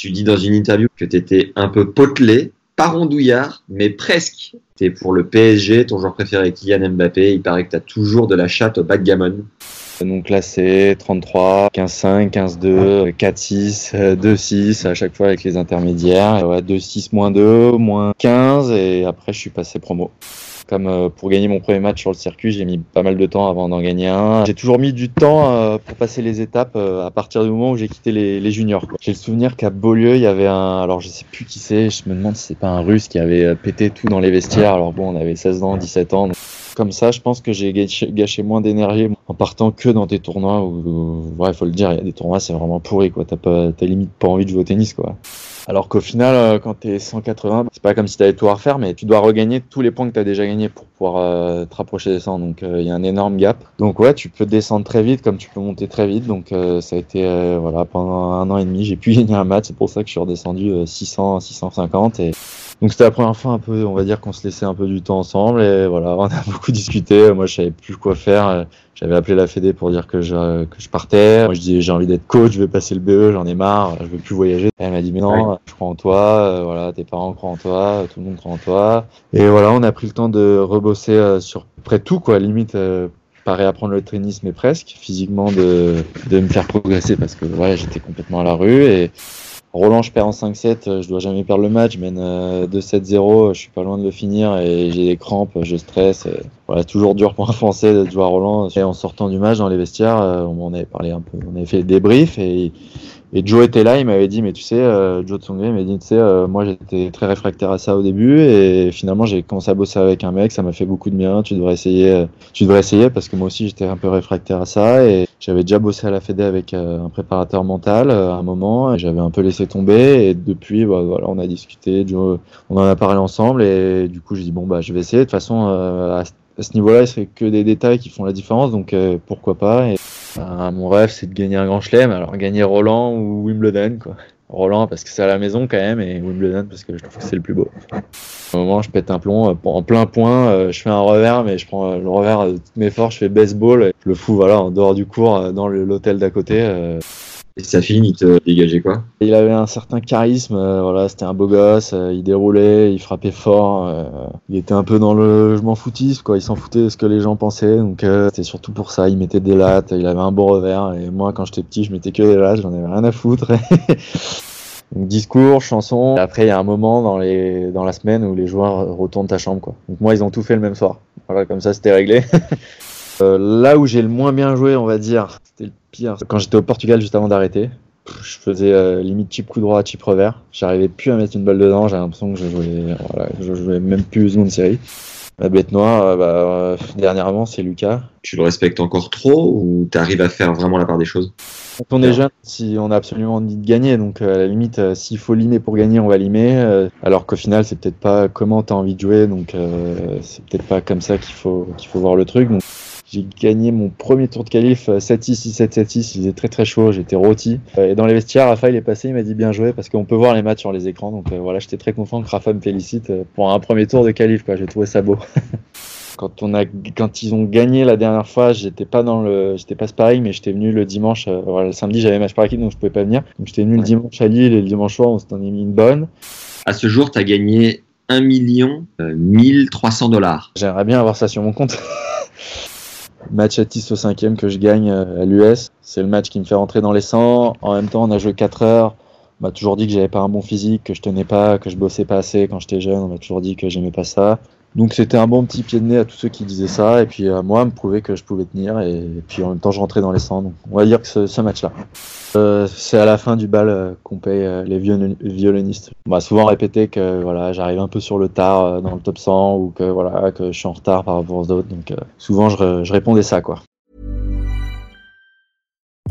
Tu dis dans une interview que tu étais un peu potelé, pas rondouillard, mais presque. Tu pour le PSG, ton joueur préféré Kylian Mbappé. Il paraît que tu toujours de la chatte au backgammon. Non classé, 33, 15-5, 15-2, 4-6, 2-6 à chaque fois avec les intermédiaires. Ouais, 2-6, moins 2, moins 15 et après je suis passé promo. Comme euh, pour gagner mon premier match sur le circuit, j'ai mis pas mal de temps avant d'en gagner un. J'ai toujours mis du temps euh, pour passer les étapes euh, à partir du moment où j'ai quitté les, juniors. J'ai le souvenir qu'à Beaulieu, il y avait un, alors je sais plus qui c'est, je me demande si c'est pas un russe qui avait pété tout dans les vestiaires. Alors bon, on avait 16 ans, 17 ans. donc Comme ça, je pense que j'ai gâché, moins d'énergie en partant que dans des tournois où, où- ouais, faut le dire, il y a des tournois, c'est vraiment pourri, quoi. T'as pas, t'as limite pas envie de jouer au tennis, quoi. Alors qu'au final, euh, quand t'es 180, c'est pas comme si t'avais tout à refaire, mais tu dois regagner tous les points que t'as déjà gagnés pour pouvoir euh, te rapprocher des 100. Donc euh, il y a un énorme gap. Donc ouais, tu peux descendre très vite comme tu peux monter très vite. Donc ça a été voilà pendant un an et demi, j'ai pu gagner un match. C'est pour ça que je suis redescendu euh, 600, 650 et donc c'était la première fois un peu, on va dire qu'on se laissait un peu du temps ensemble et voilà, on a beaucoup discuté. Moi je savais plus quoi faire. J'avais appelé la Fédé pour dire que je, que je partais. Moi je disais j'ai envie d'être coach, je vais passer le BE, j'en ai marre, je veux plus voyager. Elle m'a dit mais non, je crois en toi, euh, voilà, tes parents croient en toi, tout le monde croit en toi. Et voilà, on a pris le temps de rebosser euh, sur près tout quoi, limite euh, pas réapprendre le tennis mais presque, physiquement de, de me faire progresser parce que voilà, j'étais complètement à la rue et Roland, je perds en 5-7, euh, je dois jamais perdre le match, je mène euh, 2-7-0, je suis pas loin de le finir et j'ai des crampes, je stresse. Toujours dur pour un Français de jouer à Roland. Et en sortant du match dans les vestiaires, euh, on en avait parlé un peu, on avait fait le débrief et, et Joe était là, il m'avait dit, mais tu sais, euh, Joe Tsonga, il m'a dit, tu sais, euh, moi j'étais très réfractaire à ça au début et finalement j'ai commencé à bosser avec un mec, ça m'a fait beaucoup de bien, tu devrais essayer, tu devrais essayer parce que moi aussi j'étais un peu réfractaire à ça et j'avais déjà bossé à la Fédé avec un préparateur mental à un moment et j'avais un peu laissé tomber et depuis, bah, voilà, on a discuté, on en a parlé ensemble et du coup j'ai dit, bon, bah je vais essayer, de toute façon, à, à ce niveau-là, c'est que des détails qui font la différence, donc euh, pourquoi pas. Euh, mon rêve, c'est de gagner un grand chelem. Alors, gagner Roland ou Wimbledon, quoi. Roland parce que c'est à la maison quand même, et Wimbledon parce que je trouve que c'est le plus beau. Au moment, je pète un plomb euh, en plein point, euh, je fais un revers, mais je prends le revers de toutes mes forces, je fais baseball, je le fous voilà en dehors du cours, dans l'hôtel d'à côté. Et sa fille, il te dégageait quoi? Il avait un certain charisme, euh, voilà, c'était un beau gosse, euh, il déroulait, il frappait fort, euh, il était un peu dans le je m'en foutisme, quoi, il s'en foutait de ce que les gens pensaient, donc c'était surtout pour ça, il mettait des lattes, il avait un beau revers, et moi quand j'étais petit je mettais que des lattes, j'en avais rien à foutre. donc discours, chanson, après il y a un moment dans, les, dans la semaine où les joueurs retournent ta chambre, quoi. Donc moi ils ont tout fait le même soir, voilà, comme ça c'était réglé. Là où j'ai le moins bien joué, on va dire, c'était le pire, quand j'étais au Portugal juste avant d'arrêter je faisais euh, limite chip coup droit, chip revers. J'arrivais plus à mettre une balle dedans. J'ai l'impression que je jouais, voilà, je jouais même plus une série. La bête noire, euh, bah, euh, dernièrement, c'est Lucas. Tu le respectes encore trop ou t'arrives à faire vraiment la part des choses? Quand on est jeune, si on a absolument envie de gagner, donc euh, à la limite, euh, s'il faut limer pour gagner, on va limer. alors qu'au final, c'est peut-être pas comment t'as envie de jouer, donc c'est peut-être pas comme ça qu'il faut qu'il faut voir le truc. Donc j'ai gagné mon premier tour de qualif euh, 7-6, 6-7, 7-6. Il faisait très très chaud, j'étais rôti. Euh, Et dans les vestiaires, Rafa il est passé, il m'a dit bien joué parce qu'on peut voir les matchs sur les écrans. Donc euh, voilà, j'étais très content que Rafa me félicite euh, pour un premier tour de qualif. Quoi, j'ai trouvé ça beau. quand on a quand ils ont gagné la dernière fois, j'étais pas dans le j'étais pas sparring mais j'étais venu le dimanche euh, voilà, le samedi j'avais match par équipe donc je pouvais pas venir. Donc j'étais venu le dimanche à Lille et le dimanche soir on s'en est mis une bonne. À ce jour, tu as gagné 1 million euh, 1300 dollars. J'aimerais bien avoir ça sur mon compte. match à 10 au cinquième que je gagne euh, à l'US, c'est le match qui me fait rentrer dans les 100. En même temps, on a joué 4 heures. On m'a toujours dit que j'avais pas un bon physique, que je tenais pas, que je bossais pas assez quand j'étais jeune. On m'a toujours dit que j'aimais pas ça. Donc c'était un bon petit pied de nez à tous ceux qui disaient ça. Et puis à moi, me prouver que je pouvais tenir. Et, puis en même temps, je rentrais dans les 100. Donc on va dire que ce, ce match-là. Euh, c'est à la fin du bal euh, qu'on paye euh, les violon- violonistes. On m'a souvent répété que voilà, j'arrive un peu sur le tard euh, dans le top 100 ou que voilà, que je suis en retard par rapport aux autres. Donc euh, souvent je, je répondais ça quoi.